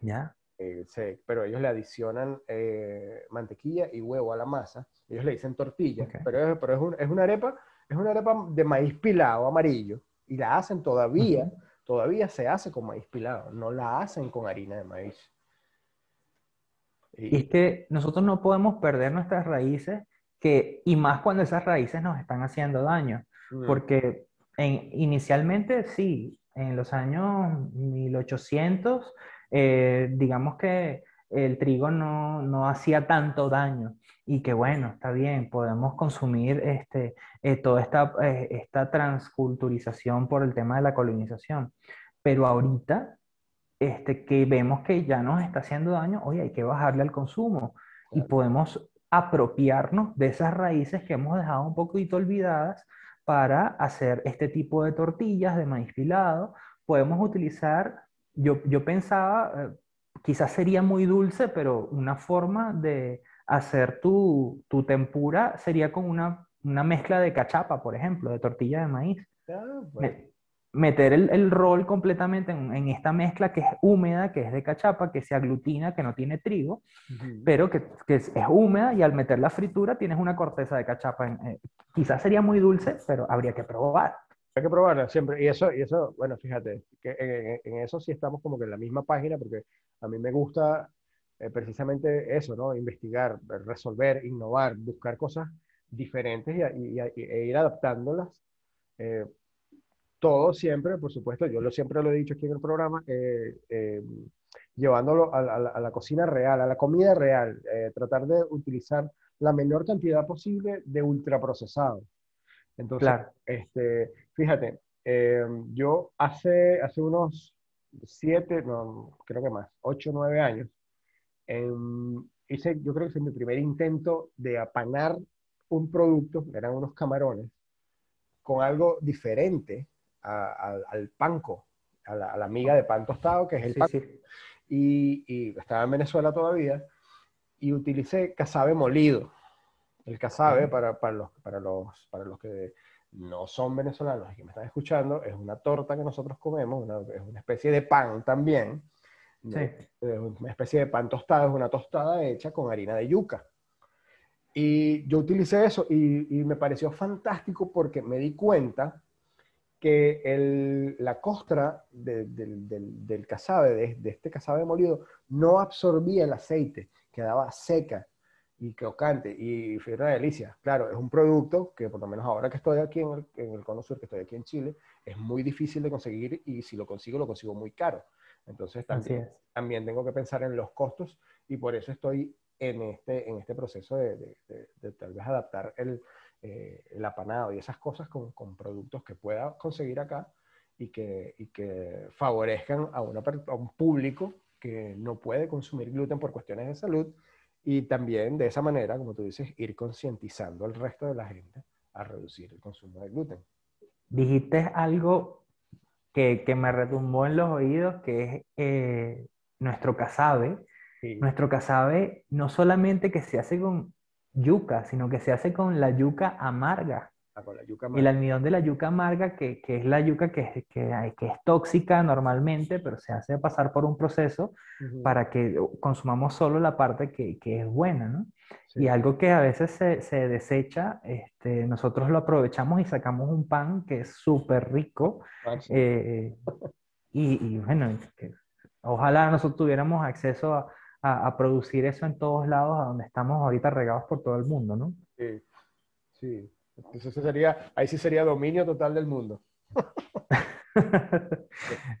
¿Ya? Eh, pero ellos le adicionan eh, mantequilla y huevo a la masa. Ellos le dicen tortilla, pero, es, pero es, es, una arepa, es una arepa de maíz pilado amarillo y la hacen todavía, todavía se hace con maíz pilado, no la hacen con harina de maíz. Y, es que nosotros no podemos perder nuestras raíces, que, y más cuando esas raíces nos están haciendo daño, mm. porque en, inicialmente sí, en los años 1800 eh, digamos que el trigo no, no, hacía tanto daño y que bueno, está bien, podemos consumir este, eh, toda esta, eh, esta transculturización por el tema de la colonización. Pero ahorita este, que vemos que ya nos está haciendo daño, oye, hay que bajarle al consumo y podemos apropiarnos de esas raíces que hemos dejado un poquito olvidadas para hacer este tipo de tortillas de maíz pilado. Podemos utilizar yo, pensaba, eh, quizás sería muy dulce, pero una forma de hacer tu, tempura sería con una, mezcla de cachapa, por ejemplo, de tortilla de maíz. Ah, meter el, rol completamente en, esta mezcla que es húmeda, que es de cachapa, que se aglutina, que no tiene trigo, pero que, es, húmeda y al meter la fritura tienes una corteza de cachapa. Eh, quizás sería muy dulce, pero habría que probar. Hay que probarla siempre. Y eso, y eso bueno, fíjate, que en, eso sí estamos como que en la misma página, porque a mí me gusta eh, precisamente eso, ¿no? Investigar, resolver, innovar, buscar cosas diferentes y, e ir adaptándolas. Eh, todo siempre, por supuesto, yo lo siempre lo he dicho aquí en el programa, eh, llevándolo a, a, la cocina real, a la comida real, tratar de utilizar la menor cantidad posible de ultraprocesados. Entonces, este, fíjate, eh, yo hace, hace unos siete, no, creo que más, ocho, nueve años, em, hice, yo creo que fue mi primer intento de apanar un producto, eran unos camarones, con algo diferente al panco, a la, a la, miga de pan tostado, que es el panco. Y, y, estaba en Venezuela todavía, y utilicé casabe molido. El casabe, para, para, los, para, los, para los que no son venezolanos y que me están escuchando, es una torta que nosotros comemos, es una especie de pan también. Es una especie de pan tostado, es una tostada hecha con harina de yuca. Y yo utilicé eso y, y me pareció fantástico porque me di cuenta que el, la costra del, del, del casabe, de, de, este casabe molido, no absorbía el aceite, quedaba seca y crocante y fue una delicia. Claro, es un producto que por lo menos ahora que estoy aquí en el, en el Cono Sur, que estoy aquí en Chile, es muy difícil de conseguir y si lo consigo, lo consigo muy caro. Entonces también, también tengo que pensar en los costos y por eso estoy en este, en este proceso de, de, tal vez adaptar el, eh, el, apanado y esas cosas con, con, productos que pueda conseguir acá y que, y que favorezcan a, una, a un público que no puede consumir gluten por cuestiones de salud y también de esa manera, como tú dices, ir concientizando al resto de la gente a reducir el consumo de gluten. Dijiste algo que, que me retumbó en los oídos, que es eh, nuestro casabe. Nuestro casabe no solamente que se hace con yuca, sino que se hace con la yuca amarga. Ah, el almidón de la yuca amarga, que, que es la yuca que, que, que, es tóxica normalmente, pero se hace pasar por un proceso para que consumamos solo la parte que, es buena, ¿no? Y algo que a veces se, se, desecha, este, nosotros lo aprovechamos y sacamos un pan que es súper rico. Ah, eh, y, y, bueno, ojalá nosotros tuviéramos acceso a, a, a, producir eso en todos lados, a donde estamos ahorita regados por todo el mundo, ¿no? Sí. Sí, entonces sería, ahí sí sería dominio total del mundo. [LAUGHS]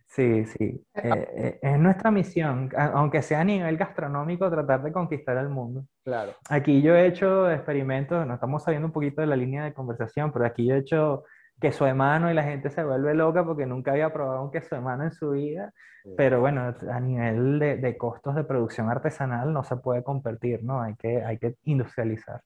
Sí, sí. Eh, eh, es nuestra misión, aunque sea a nivel gastronómico, tratar de conquistar el mundo. Claro. Aquí yo he hecho experimentos, nos estamos saliendo un poquito de la línea de conversación, pero aquí yo he hecho queso de mano y la gente se vuelve loca porque nunca había probado un queso de mano en su vida. Pero bueno, a nivel de, de, costos de producción artesanal no se puede competir, ¿no? Hay que, hay que industrializar.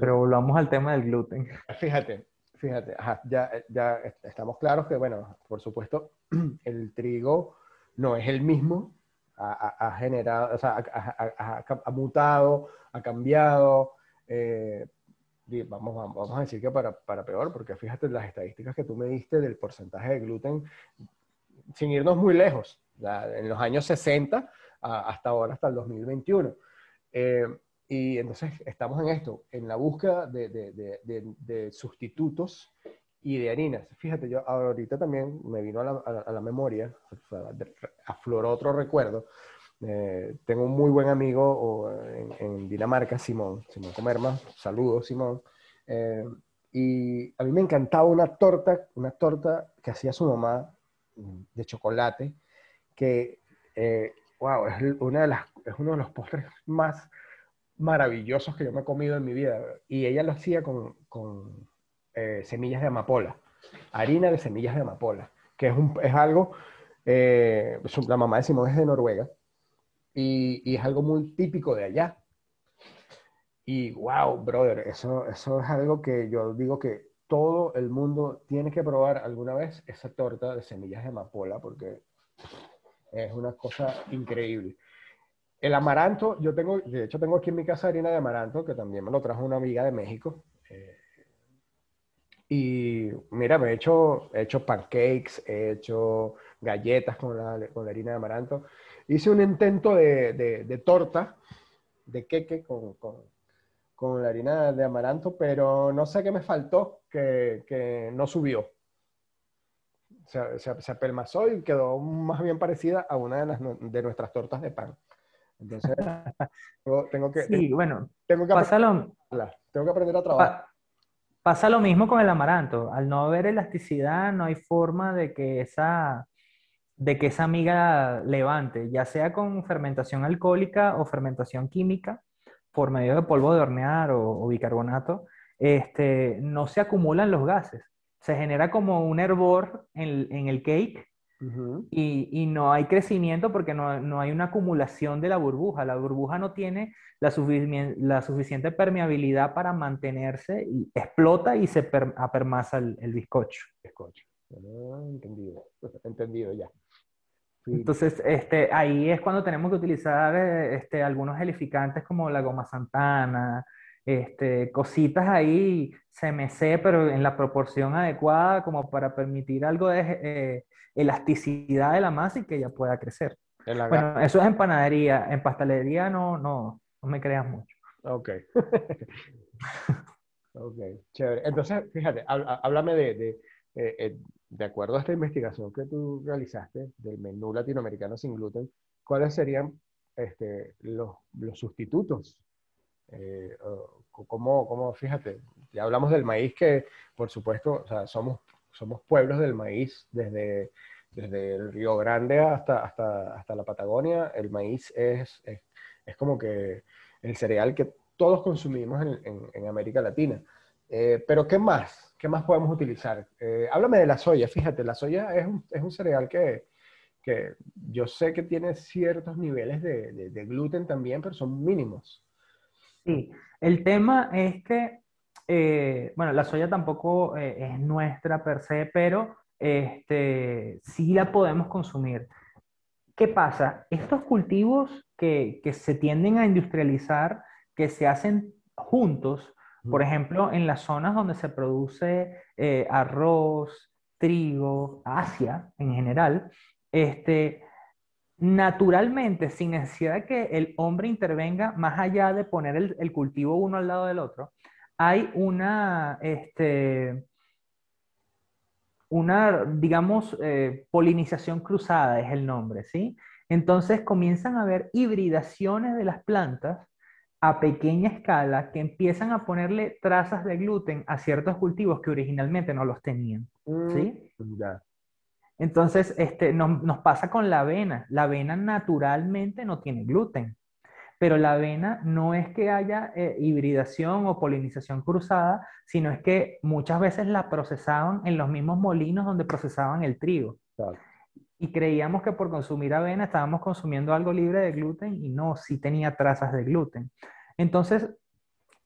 Pero volvamos al tema del gluten. Fíjate, Fíjate, ya, ya estamos claros que, bueno, por supuesto, [CLEARS THROAT] el trigo no es el mismo, ha, generado, o sea, ha, mutado, ha cambiado. Eh, vamos, vamos, a decir que para, para, peor, porque fíjate las estadísticas que tú me diste del porcentaje de gluten, sin irnos muy lejos, en los años 60 hasta ahora, hasta el 2021. Eh, y entonces estamos en esto, en la búsqueda de, de, de, sustitutos y de harinas. Fíjate, yo ahorita también me vino a la, a la memoria, afloró otro recuerdo. Eh, tengo un muy buen amigo en, Dinamarca, Simón, Simón Comerma. Saludos, Simón. Eh, y a mí me encantaba una torta, una torta que hacía su mamá de chocolate, que, eh, wow, es, una de las, es uno de los postres más maravillosos que yo me he comido en mi vida. Y ella lo hacía con, con eh, semillas de amapola, harina de semillas de amapola, que es, un, es algo, eh, la mamá de Simón es de Noruega, y, y, es algo muy típico de allá. Y wow, brother, eso, eso es algo que yo digo que todo el mundo tiene que probar alguna vez esa torta de semillas de amapola, porque es una cosa increíble. El amaranto, yo tengo, de hecho tengo aquí en mi casa harina de amaranto, que también me lo trajo una amiga de México. Eh, y mira, me he hecho, he hecho pancakes, he hecho galletas con la, con la harina de amaranto. Hice un intento de, de, torta, de queque con, con, la harina de amaranto, pero no sé qué me faltó, que, que no subió. Se, se, se apelmazó y quedó más bien parecida a una de nuestras tortas de pan. Entonces, [LAUGHS] tengo, que... Sí, bueno, tengo que, pasa aprender, tengo que aprender a trabajar. pasa lo mismo con el amaranto. Al no haber elasticidad, no hay forma de que esa, de que esa miga levante, ya sea con fermentación alcohólica o fermentación química, por medio de polvo de hornear o, bicarbonato, este, no se acumulan los gases. Se genera como un hervor en, en el cake y, y, no hay crecimiento porque no, no, hay una acumulación de la burbuja. La burbuja no tiene la, la suficiente permeabilidad para mantenerse y explota y se apermasa el, el bizcocho. bizcocho. Ah, entendido, [LAUGHS] entendido ya. Entonces, este, ahí es cuando tenemos que utilizar eh, este, algunos gelificantes como la goma santana, este, cositas ahí CMC, pero en la proporción adecuada como para permitir algo de eh, elasticidad de la masa y que ella pueda crecer. Bueno, eso es en panadería, en pastelería no, no, no me creas mucho. Ok. [LAUGHS] ok, chévere. Entonces, fíjate, háblame de, de, eh, eh, de acuerdo a esta investigación que tú realizaste del menú latinoamericano sin gluten, ¿cuáles serían este, los, los sustitutos eh, como, como, fíjate, ya hablamos del maíz que, por supuesto, o sea, somos, somos pueblos del maíz desde, desde el Río Grande hasta, hasta, hasta la Patagonia. El maíz es, es, es, como que el cereal que todos consumimos en, en, América Latina. Eh, pero, ¿qué más? ¿Qué más podemos utilizar? Eh, háblame de la soya. Fíjate, la soya es un, es un cereal que, que, yo sé que tiene ciertos niveles de, de, de gluten también, pero son mínimos. Sí, el tema es que, eh, bueno, la soya tampoco eh, es nuestra per se, pero este, sí la podemos consumir. ¿Qué pasa? Estos cultivos que, que se tienden a industrializar, que se hacen juntos, por ejemplo, en las zonas donde se produce eh, arroz, trigo, Asia en general, este, naturalmente, sin necesidad de que el hombre intervenga, más allá de poner el, cultivo uno al lado del otro, hay una, este, una digamos, eh, polinización cruzada es el nombre, ¿sí? Entonces comienzan a haber hibridaciones de las plantas a pequeña escala que empiezan a ponerle trazas de gluten a ciertos cultivos que originalmente no los tenían. ¿Sí? Mm. Entonces, este, nos, nos pasa con la avena. La avena naturalmente no tiene gluten, pero la avena no es que haya eh, hibridación o polinización cruzada, sino es que muchas veces la procesaban en los mismos molinos donde procesaban el trigo. Claro. Y creíamos que por consumir avena estábamos consumiendo algo libre de gluten y no, sí tenía trazas de gluten. Entonces,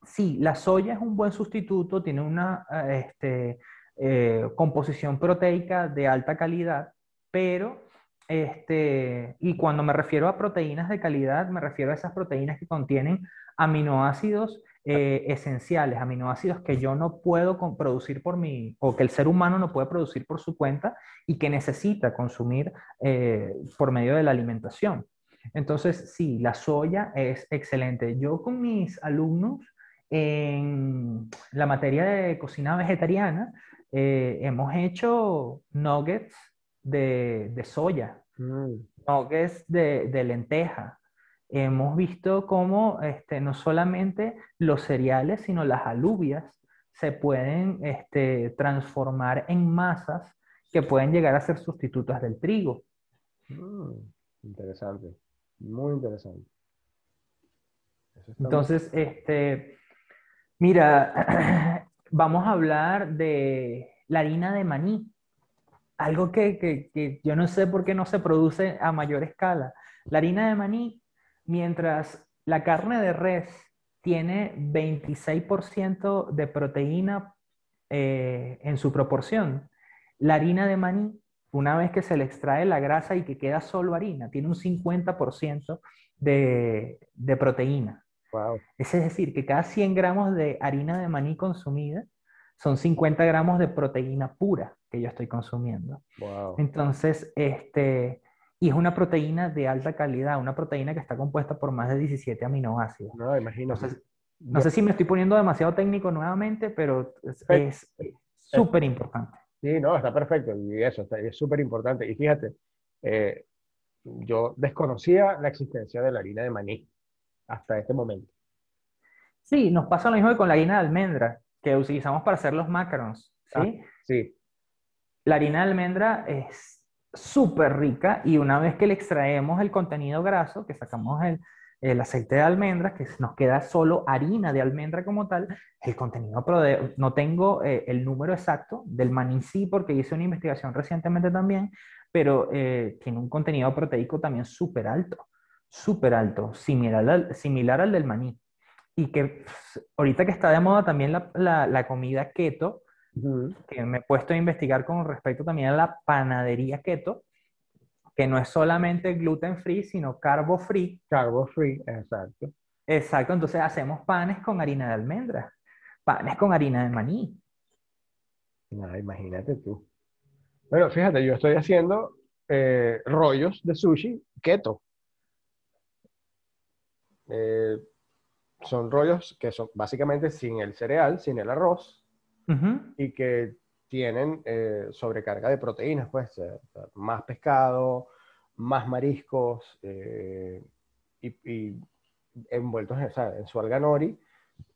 sí, la soya es un buen sustituto, tiene una eh, este, eh, composición proteica de alta calidad, pero, este, y cuando me refiero a proteínas de calidad, me refiero a esas proteínas que contienen aminoácidos eh, esenciales, aminoácidos que yo no puedo producir por mí, o que el ser humano no puede producir por su cuenta y que necesita consumir eh, por medio de la alimentación. Entonces, sí, la soya es excelente. Yo con mis alumnos en la materia de cocina vegetariana eh, hemos hecho nuggets de, soya, mm. nuggets de, de lenteja, hemos visto cómo este, no solamente los cereales, sino las alubias se pueden este, transformar en masas que pueden llegar a ser sustitutas del trigo. Mm, interesante, muy interesante. Entonces, este, mira, [CLEARS THROAT] vamos a hablar de la harina de maní, algo que, que yo no sé por qué no se produce a mayor escala. La harina de maní Mientras la carne de res tiene 26% de proteína eh, en su proporción, la harina de maní, una vez que se le extrae la grasa y que queda solo harina, tiene un 50% de, de proteína. Es decir, que cada 100 gramos de harina de maní consumida son 50 gramos de proteína pura que yo estoy consumiendo. Entonces, este, y es una proteína de alta calidad, una proteína que está compuesta por más de 17 aminoácidos. No, imagino. no sé si me estoy poniendo demasiado técnico nuevamente, pero es súper importante. Sí, no, está perfecto. Y eso, es súper importante. Y fíjate, eh, yo desconocía la existencia de la harina de maní hasta este momento. Sí, nos pasa lo mismo que con la harina de almendra, que utilizamos para hacer los macarons. ¿sí? Ah, sí. La harina de almendra es súper rica y una vez que le extraemos el contenido graso, que sacamos el, el aceite de almendras, que nos queda solo harina de almendra como tal, el contenido, no tengo eh, el número exacto del maní sí, porque hice una investigación recientemente también, pero eh, tiene un contenido proteico también súper alto, súper alto, similar al, similar al del maní. Y que ahorita que está de moda también la, la, la comida keto, que me he puesto a investigar con respecto también a la panadería keto, que no es solamente gluten free, sino carbo free. Carbo free, exacto. Exacto, entonces hacemos panes con harina de almendras, panes con harina de maní. Nada, imagínate tú. Bueno, fíjate, yo estoy haciendo eh, rollos de sushi keto. Eh, son rollos que son básicamente sin el cereal, sin el arroz, y que tienen eh, sobrecarga de proteínas, pues, eh, más pescado, más mariscos eh, y, envueltos en, su alga nori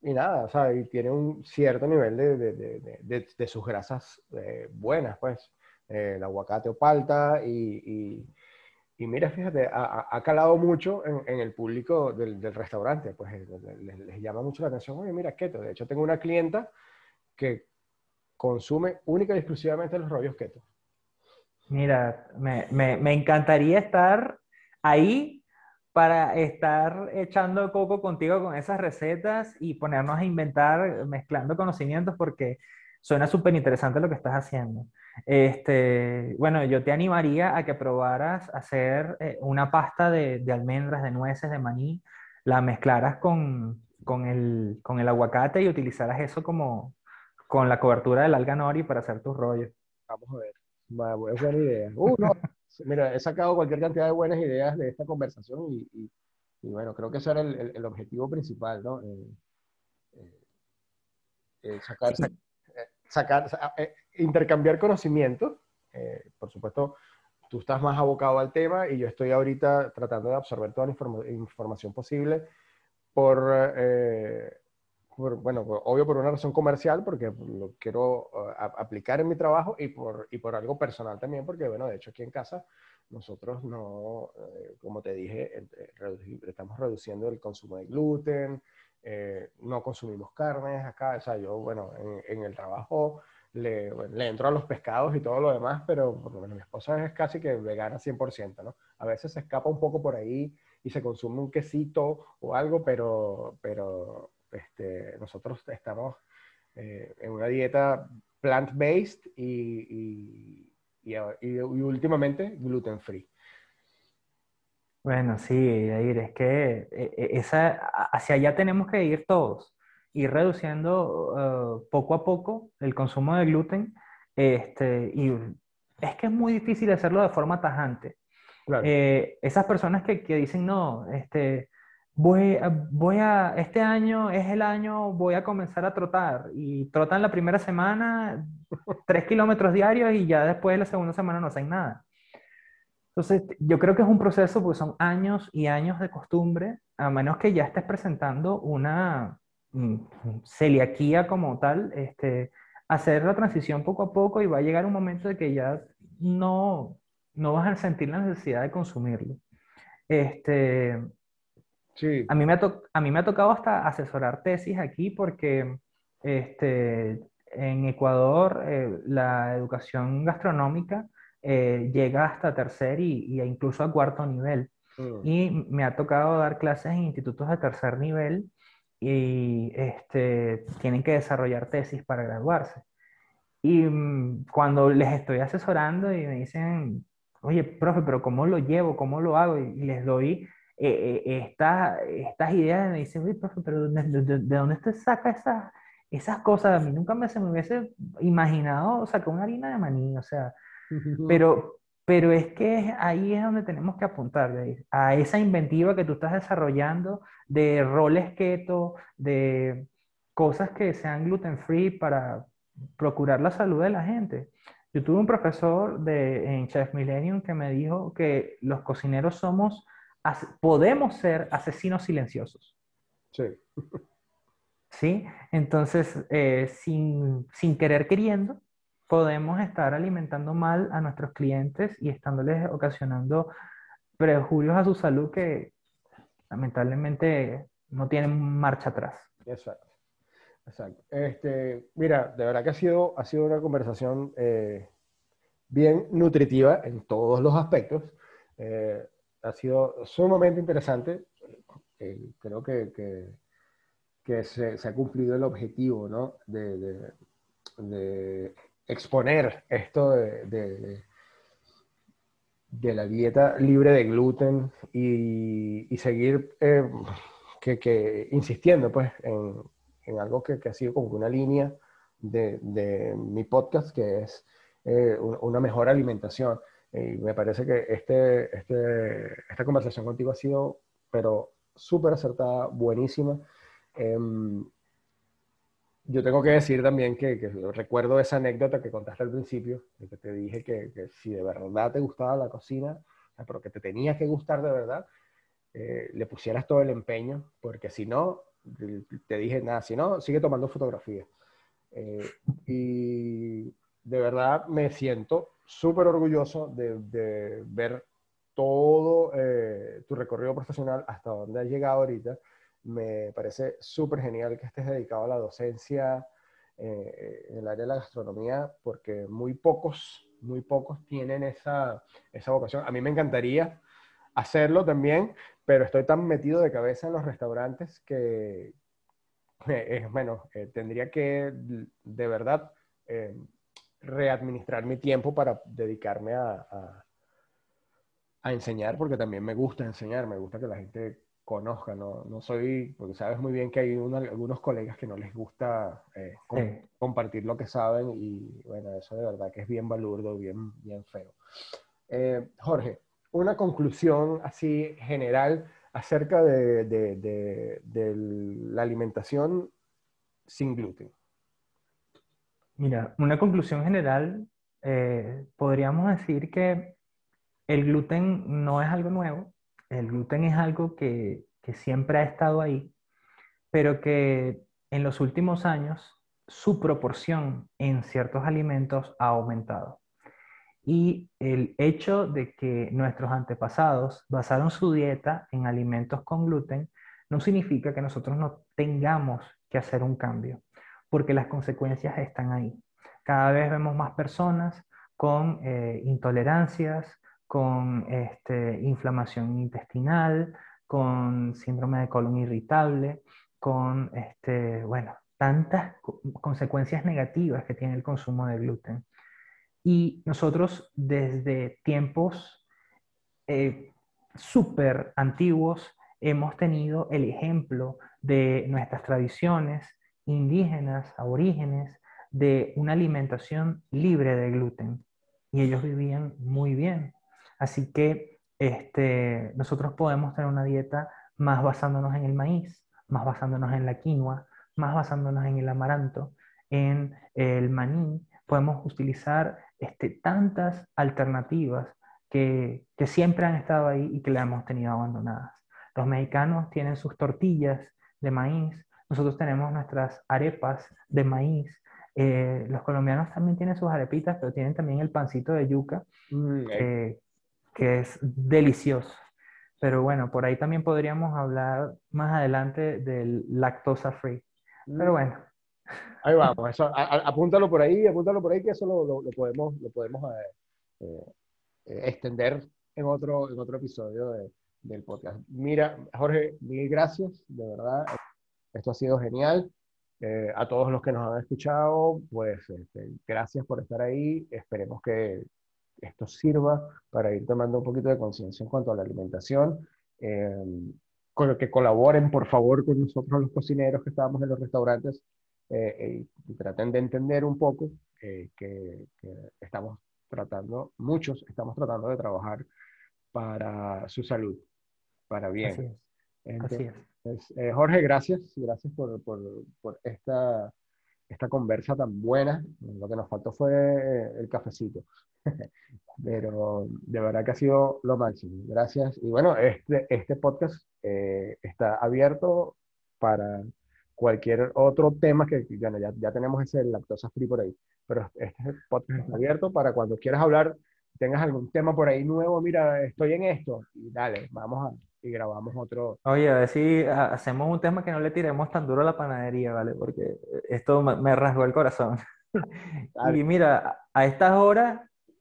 y nada, o y tiene un cierto nivel de, sus grasas buenas, pues, el aguacate o palta y, mira, fíjate, ha, calado mucho en, el público del, restaurante, pues les, les, llama mucho la atención, oye, mira, keto, de hecho tengo una clienta que consume única y exclusivamente los rollos keto. Mira, me, me, encantaría estar ahí para estar echando coco contigo con esas recetas y ponernos a inventar, mezclando conocimientos, porque suena súper interesante lo que estás haciendo. Este, bueno, yo te animaría a que probaras hacer eh, una pasta de, de, almendras, de nueces, de maní, la mezclaras con, con, el, con el aguacate y utilizaras eso como, con la cobertura del alga nori para hacer tus rollos. Vamos a ver. es buena idea. Uh, [LAUGHS] Mira, he sacado cualquier cantidad de buenas ideas de esta conversación y, bueno, creo que ese era el, objetivo principal, ¿no? Eh, eh, eh, sacar, sacar, intercambiar conocimiento. por supuesto, tú estás más abocado al tema y yo estoy ahorita tratando de absorber toda la información posible por, eh, bueno, obvio por una razón comercial, porque lo quiero uh, aplicar en mi trabajo y por, y por algo personal también, porque, bueno, de hecho aquí en casa nosotros no, eh, como te dije, eh, estamos reduciendo el consumo de gluten, no consumimos carnes acá, o sea, yo, bueno, en, el trabajo le, entro a los pescados y todo lo demás, pero mi esposa es casi que vegana 100%, ¿no? A veces se escapa un poco por ahí y se consume un quesito o algo, pero, pero este, nosotros estamos eh, en una dieta plant-based y, y, y, últimamente gluten-free. Bueno, sí, es que e, e, esa, hacia allá tenemos que ir todos, ir reduciendo uh, poco a poco el consumo de gluten. Este, y es que es muy difícil hacerlo de forma tajante. Eh, esas personas que, que, dicen, no, este, voy, voy a, este año es el año, voy a comenzar a trotar. Y trotan la primera semana tres kilómetros diarios y ya después de la segunda semana no hacen nada. Entonces, yo creo que es un proceso porque son años y años de costumbre, a menos que ya estés presentando una mm, celiaquía como tal, este, hacer la transición poco a poco y va a llegar un momento de que ya no, no vas a sentir la necesidad de consumirlo. Este, sí. a, mí me ha a mí me ha tocado hasta asesorar tesis aquí porque este, en Ecuador eh, la educación gastronómica eh, llega hasta tercer y, incluso a cuarto nivel. Mm. Y me ha tocado dar clases en institutos de tercer nivel y este, tienen que desarrollar tesis para graduarse. Y mm, cuando les estoy asesorando y me dicen, oye, profe, pero ¿cómo lo llevo? ¿Cómo lo hago? Y, les doy eh, eh, estas ideas y me dicen, oye, profe, pero ¿de, dónde usted saca esas, esas cosas? A mí nunca me, se me hubiese imaginado sacar una harina de maní, o sea, [LAUGHS] pero, pero es que ahí es donde tenemos que apuntar, a esa inventiva que tú estás desarrollando de roles keto, de cosas que sean gluten free para procurar la salud de la gente. Yo tuve un profesor de, en Chef Millennium que me dijo que los cocineros somos, podemos ser asesinos silenciosos. Sí. ¿Sí? Entonces, eh, sin, sin querer queriendo, podemos estar alimentando mal a nuestros clientes y estándoles ocasionando prejuicios a su salud que lamentablemente no tienen marcha atrás. Exacto. Exacto. Este, mira, de verdad que ha sido, ha sido una conversación eh, bien nutritiva en todos los aspectos. Eh, ha sido sumamente interesante. Eh, creo que, que, se, ha cumplido el objetivo ¿no? de, exponer esto de, de, la dieta libre de gluten y, seguir que, que, insistiendo pues, en, en algo que, que, ha sido como una línea de, de mi podcast, que es eh, una mejor alimentación. Y me parece que este, este, esta conversación contigo ha sido, pero súper acertada, buenísima. Em, yo tengo que decir también que, que, recuerdo esa anécdota que contaste al principio, de que te dije que, que, si de verdad te gustaba la cocina, pero que te tenía que gustar de verdad, eh, le pusieras todo el empeño, porque si no, te dije, nada, si no, sigue tomando fotografías. Eh, y de verdad me siento súper orgulloso de, ver todo eh, tu recorrido profesional hasta donde has llegado ahorita. Me parece súper genial que estés dedicado a la docencia eh, en el área de la gastronomía, porque muy pocos, muy pocos tienen esa, esa vocación. A mí me encantaría hacerlo también, pero estoy tan metido de cabeza en los restaurantes que, bueno, eh, tendría que de verdad eh, readministrar mi tiempo para dedicarme a, a, enseñar, porque también me gusta enseñar, me gusta que la gente conozca, no, no soy, porque sabes muy bien que hay algunos colegas que no les gusta compartir lo que saben y bueno, eso de verdad que es bien balurdo, bien, bien feo. Jorge, una conclusión así general acerca de, la alimentación sin gluten. Mira, una conclusión general, eh, podríamos decir que el gluten no es algo nuevo, el gluten es algo que, siempre ha estado ahí. pero que en los últimos años su proporción en ciertos alimentos ha aumentado. Y el hecho de que nuestros antepasados basaron su dieta en alimentos con gluten no significa que nosotros no tengamos que hacer un cambio, porque las consecuencias están ahí. Cada vez vemos más personas con eh, intolerancias, con este, inflamación intestinal, con síndrome de colon irritable, con, este, bueno, tantas consecuencias negativas que tiene el consumo de gluten. Y nosotros desde tiempos eh, súper antiguos hemos tenido el ejemplo de nuestras tradiciones indígenas, aborígenes, de una alimentación libre de gluten. Y ellos vivían muy bien. Así que este, nosotros podemos tener una dieta más basándonos en el maíz, más basándonos en la quinoa, más basándonos en el amaranto, en el maní. Podemos utilizar este, tantas alternativas que, que siempre han estado ahí y que le hemos tenido abandonadas. Los mexicanos tienen sus tortillas de maíz, nosotros tenemos nuestras arepas de maíz, eh, los colombianos también tienen sus arepitas, pero tienen también el pancito de yuca, mm, que, es delicioso. Pero bueno, por ahí también podríamos hablar más adelante del lactosa free. Pero mm. bueno. Ahí vamos, eso, apúntalo por ahí, apúntalo por ahí, que eso lo, podemos, lo podemos eh, eh, extender en otro, en otro episodio del podcast. Mira, Jorge, mil gracias, de verdad. Esto ha sido genial. Eh, a todos los que nos han escuchado, pues este, gracias por estar ahí. Esperemos que esto sirva para ir tomando un poquito de conciencia en cuanto a la alimentación. Eh, con que colaboren, por favor, con nosotros los cocineros que estábamos en los restaurantes eh, y traten de entender un poco que, que, estamos tratando, muchos estamos tratando de trabajar para su salud, para bien. Así es. Pues, eh, Jorge, gracias. Gracias por, por, por, esta, esta conversa tan buena. Lo que nos faltó fue eh, el cafecito. [LAUGHS] Pero de verdad que ha sido lo máximo. Gracias. Y bueno, este, este podcast eh, está abierto para cualquier otro tema que, bueno, ya, ya tenemos ese lactosa free por ahí. Pero este podcast está abierto para cuando quieras hablar, tengas algún tema por ahí nuevo, mira, estoy en esto, y dale, vamos a, y grabamos otro. Oye, a ver si hacemos un tema que no le tiremos tan duro a la panadería, ¿vale? Porque esto me rasgó el corazón. [LAUGHS] Y mira, a estas horas,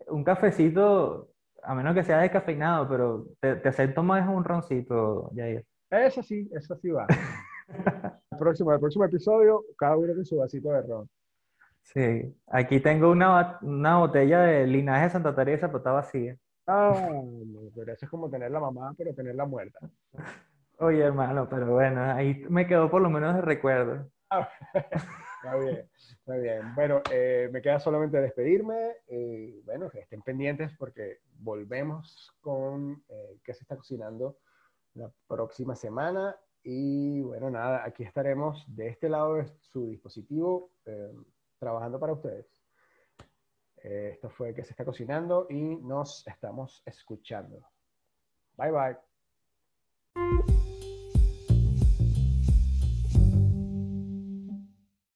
un cafecito, a menos que sea descafeinado, pero te, te acepto más un roncito, Jair. Eso sí, eso sí va. [LAUGHS] el, próximo, el próximo episodio, cada uno con su vasito de ron. Sí, aquí tengo una, una botella de linaje de Santa Teresa, pero está vacía. Ah, pero eso es como tener la mamá, pero tenerla muerta. [LAUGHS] Oye, hermano, pero bueno, ahí me quedó por lo menos el recuerdo. Ah, [LAUGHS] está bien, está bien. Bueno, eh, me queda solamente despedirme. Eh, bueno, que estén pendientes porque volvemos con eh, qué se está cocinando la próxima semana. Y bueno, nada, aquí estaremos de este lado de su dispositivo trabajando para ustedes. Eh, esto fue que se está cocinando y nos estamos escuchando. Bye bye.